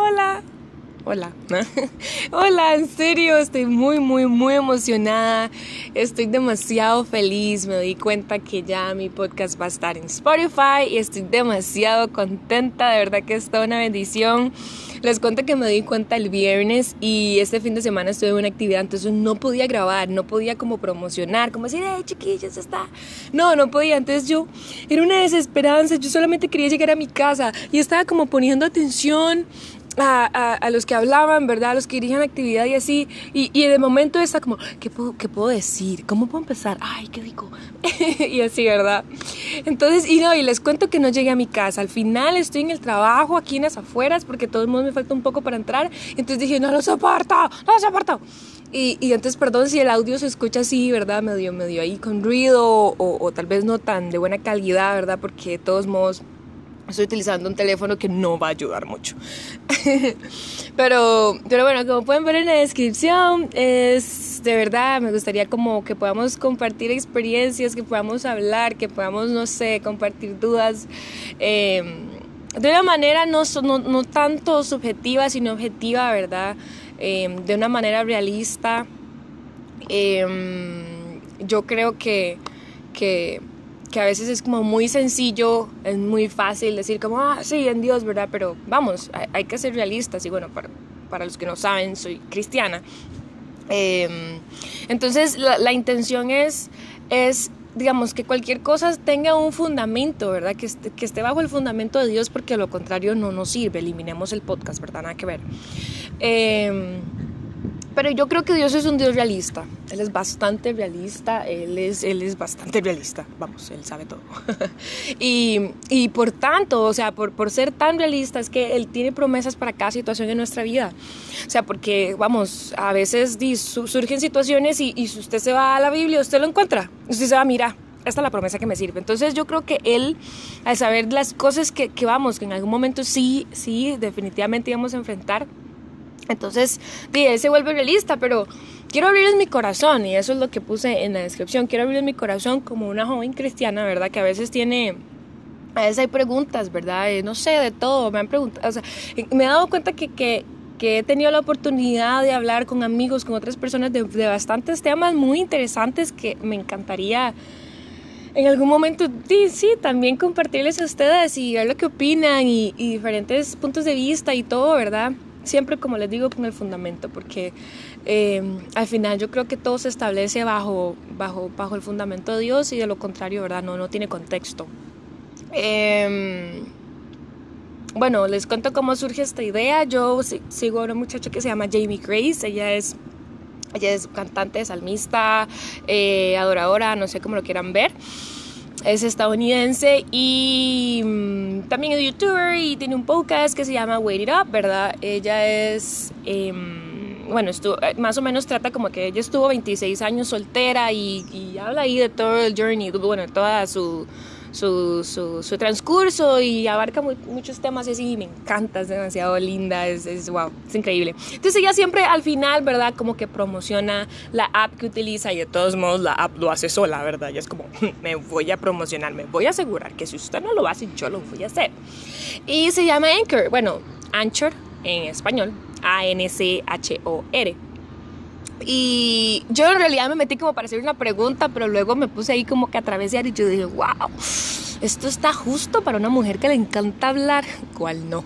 hola. Hola. Hola, en serio, estoy muy, muy, muy emocionada. Estoy demasiado feliz. Me di cuenta que ya mi podcast va a estar en Spotify y estoy demasiado contenta. De verdad que es toda una bendición. Les cuento que me di cuenta el viernes y este fin de semana estuve en una actividad, entonces no podía grabar, no podía como promocionar, como decir, hey chiquillos, está. No, no podía. Entonces yo era una desesperanza. Yo solamente quería llegar a mi casa y estaba como poniendo atención a, a, los que hablaban, ¿verdad? A los que dirigían actividad y así. Y, y de momento está como, ¿qué puedo, ¿qué puedo decir? ¿Cómo puedo empezar? Ay, ¿qué digo? y así, ¿verdad? Entonces, y no, y les cuento que no llegué a mi casa. Al final estoy en el trabajo, aquí en las afueras, porque todo el mundo me falta un poco para entrar. Entonces dije, no lo soporto, no lo soporto. Y, y entonces, perdón si el audio se escucha así, ¿verdad? Medio, medio ahí con ruido o, o tal vez no tan de buena calidad, ¿verdad? Porque de todos modos estoy utilizando un teléfono que no va a ayudar mucho. pero, pero bueno, como pueden ver en la descripción, es de verdad, me gustaría como que podamos compartir experiencias, que podamos hablar, que podamos, no sé, compartir dudas. Em, de una manera no, no, no, tanto subjetiva, sino objetiva, ¿verdad? Em, de una manera realista. Em, yo creo que, que que a veces es como muy sencillo, es muy fácil decir como, ah, sí, en Dios, ¿verdad? Pero vamos, hay, que ser realistas y bueno, para, para, los que no saben, soy cristiana. Em, entonces, la, la, intención es, es, digamos, que cualquier cosa tenga un fundamento, ¿verdad? Que esté, que esté bajo el fundamento de Dios porque a lo contrario no nos sirve, eliminemos el podcast, ¿verdad? Nada que ver. Eh, pero yo creo que Dios es un Dios realista. Él es bastante realista, Él es, él es bastante realista. Vamos, Él sabe todo. y, y, por tanto, o sea, por, por ser tan realista es que Él tiene promesas para cada situación en nuestra vida. O sea, porque, vamos, a veces surgen situaciones y, y si usted se va a la Biblia, usted lo encuentra. Usted se va a mirar esta es la promesa que me sirve. Entonces yo creo que él, al saber las cosas que, que, vamos, que en algún momento sí, sí, definitivamente íbamos a enfrentar, entonces, él se vuelve realista, pero quiero abrirles mi corazón y eso es lo que puse en la descripción. Quiero abrirles mi corazón como una joven cristiana, ¿verdad? Que a veces tiene a veces hay preguntas, ¿verdad? Eh, no sé, de todo, me han preguntado, o sea, me he dado cuenta que, que, he tenido la oportunidad de hablar con amigos, con otras personas de, de, bastantes temas muy interesantes que me encantaría en algún momento, sí, sí, también compartirles a ustedes y ver lo que opinan y diferentes puntos de vista y todo, ¿verdad? Siempre como les digo con el fundamento porque eh, al final yo creo que todo se establece bajo, bajo, bajo el fundamento de Dios y de lo contrario, ¿verdad? No, no tiene contexto. Eh, bueno, les cuento cómo surge esta idea. Yo sigo a una muchacha que se llama Jamie Grace. Ella es, ella es cantante, salmista, eh, adoradora, no sé cómo lo quieran ver es estadounidense y mm, también es youtuber y tiene un podcast que se llama Wait It Up, ¿verdad? Ella es, em, bueno, estuvo, eh, más o menos trata como que ella estuvo 26 años soltera y, y habla ahí de todo el journey, bueno, toda su su, su, transcurso y abarca muchos temas y me encanta, es demasiado linda, es, es, wow, es increíble. Entonces ella siempre al final, ¿verdad? Como que promociona la app que utiliza y de todos modos la app lo hace sola, ¿verdad? Y es como, me voy a promocionar, me voy a asegurar que si usted no lo hace, yo lo voy a hacer. Y se llama Anchor, bueno, Anchor en español, A-N-C-H-O-R. Y yo en realidad me metí como para hacer una pregunta, pero luego me puse ahí como que a travesar y yo dije, wow, esto está justo para una mujer que le encanta hablar, ¿cuál no?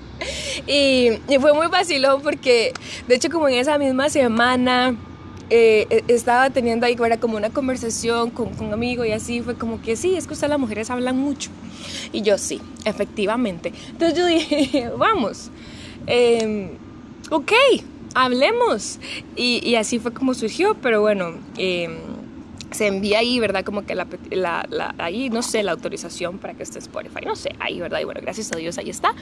y, fue muy vacilón porque, de hecho, como en esa misma semana eh, e, estaba teniendo ahí era como una conversación con, con, un amigo y así fue como que sí, es que ustedes las mujeres hablan mucho. Y yo sí, efectivamente. Entonces yo dije, vamos, eh, ok hablemos. Y, así fue como surgió, pero bueno, eh, se envía ahí, ¿verdad? Como que la, la, la, ahí, no sé, la autorización para que esté Spotify, no sé, ahí, ¿verdad? Y bueno, gracias a Dios, ahí está.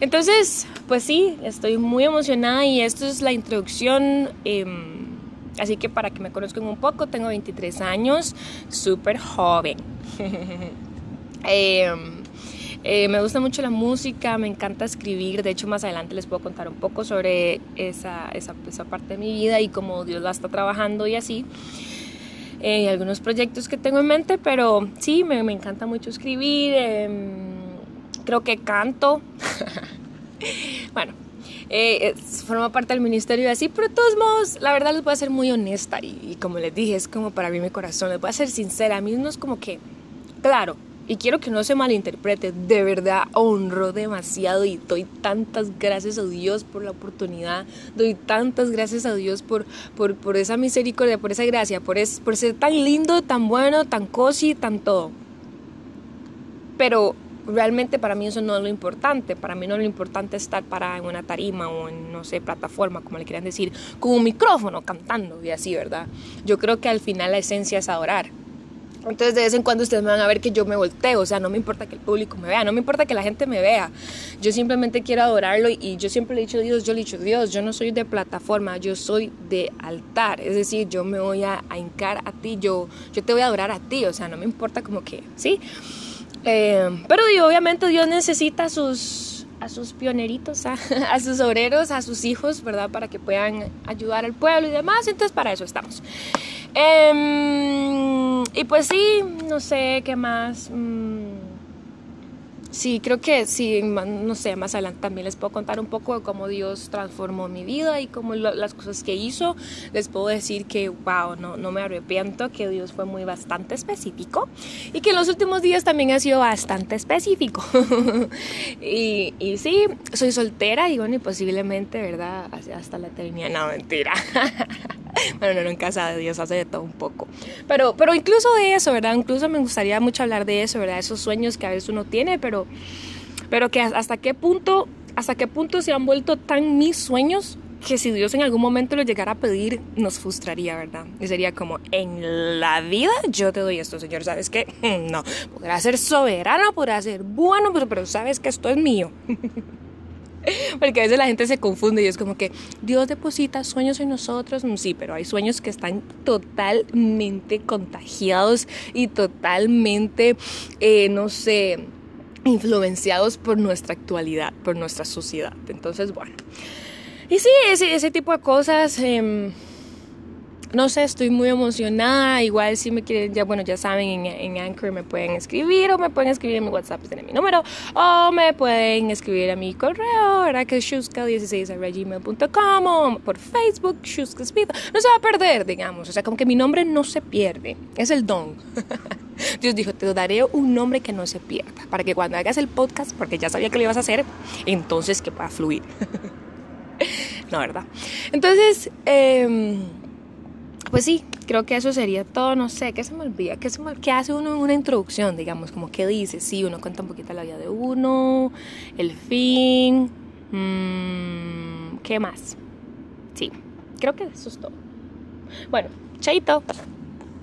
Entonces, pues sí, estoy muy emocionada y esto es la introducción. Eh, así que para que me conozcan un poco, tengo 23 años, súper joven. eh, eh, me gusta mucho la música, me encanta escribir, de hecho más adelante les puedo contar un poco sobre esa, esa, esa parte de mi vida y cómo Dios la está trabajando y así. Eh, algunos proyectos que tengo en mente, pero sí, me, encanta mucho escribir, eh, creo que canto. bueno, eh, forma parte del ministerio y así, pero de todos modos, la verdad les voy a ser muy honesta y, y como les dije, es como para mí mi corazón, les voy a ser sincera, a mí no es como que, claro, y quiero que no se malinterprete, de verdad honro demasiado y doy tantas gracias a Dios por la oportunidad, doy tantas gracias a Dios por, por, por esa misericordia, por esa gracia, por, es, por ser tan lindo, tan bueno, tan cosi, tan todo. Pero realmente para mí eso no es lo importante. Para mí no es lo importante estar para en una tarima o en, no sé, plataforma, como le quieran decir, con un micrófono cantando y así, ¿verdad? Yo creo que al final la esencia es adorar. Entonces de vez en cuando ustedes me van a ver que yo me volteo, o sea, no me importa que el público me vea, no me importa que la gente me vea, yo simplemente quiero adorarlo y, yo siempre le he dicho a Dios, yo le he dicho, Dios, yo no soy de plataforma, yo soy de altar, es decir, yo me voy a, a hincar a ti, yo, yo te voy a adorar a ti, o sea, no me importa como que, ¿sí? Eh, pero obviamente Dios necesita a sus, a sus pioneritos, a, a, sus obreros, a sus hijos, ¿verdad? Para que puedan ayudar al pueblo y demás, entonces para eso estamos. Eh, y pues sí, no sé qué más. Mm, sí, creo que sí, no sé, más adelante también les puedo contar un poco de cómo Dios transformó mi vida y cómo lo, las cosas que hizo. Les puedo decir que, wow, no, no me arrepiento, que Dios fue muy bastante específico y que en los últimos días también ha sido bastante específico. y, y, sí, soy soltera y bueno, y posiblemente, ¿verdad? Hasta la eternidad. No, mentira. bueno, no en casa de Dios hace de todo un poco. Pero, pero incluso de eso, ¿verdad? Incluso me gustaría mucho hablar de eso, ¿verdad? Esos sueños que a veces uno tiene, pero, pero que hasta qué punto, hasta qué punto se han vuelto tan mis sueños que si Dios en algún momento lo llegara a pedir, nos frustraría, ¿verdad? Y sería como, en la vida yo te doy esto, Señor, ¿sabes qué? No, podrá ser soberano, podrá ser bueno, pero, pero sabes que esto es mío. Porque a veces la gente se confunde y es como que Dios deposita sueños en nosotros. Mm, sí, pero hay sueños que están totalmente contagiados y totalmente, eh, no sé, influenciados por nuestra actualidad, por nuestra sociedad. Entonces, bueno. Y sí, ese, tipo de cosas. Eh, no sé, estoy muy emocionada. Igual si me quieren, ya bueno, ya saben, en, en, Anchor me pueden escribir o me pueden escribir en mi WhatsApp, tiene mi número, o me pueden escribir a mi correo, ¿verdad? Que es shuska16.gmail.com o por Facebook, Shuska No se va a perder, digamos. O sea, como que mi nombre no se pierde. Es el don. Dios dijo, te daré un nombre que no se pierda, para que cuando hagas el podcast, porque ya sabía que lo ibas a hacer, entonces que pueda fluir. no, ¿verdad? Entonces, eh, pues sí, creo que eso sería todo, no sé, ¿qué se me olvida? ¿Qué, se me, hace uno en una introducción, digamos? Como qué dice, sí, uno cuenta un poquito la vida de uno, el fin, mmm, ¿qué más? Sí, creo que eso es todo. Bueno, chaito.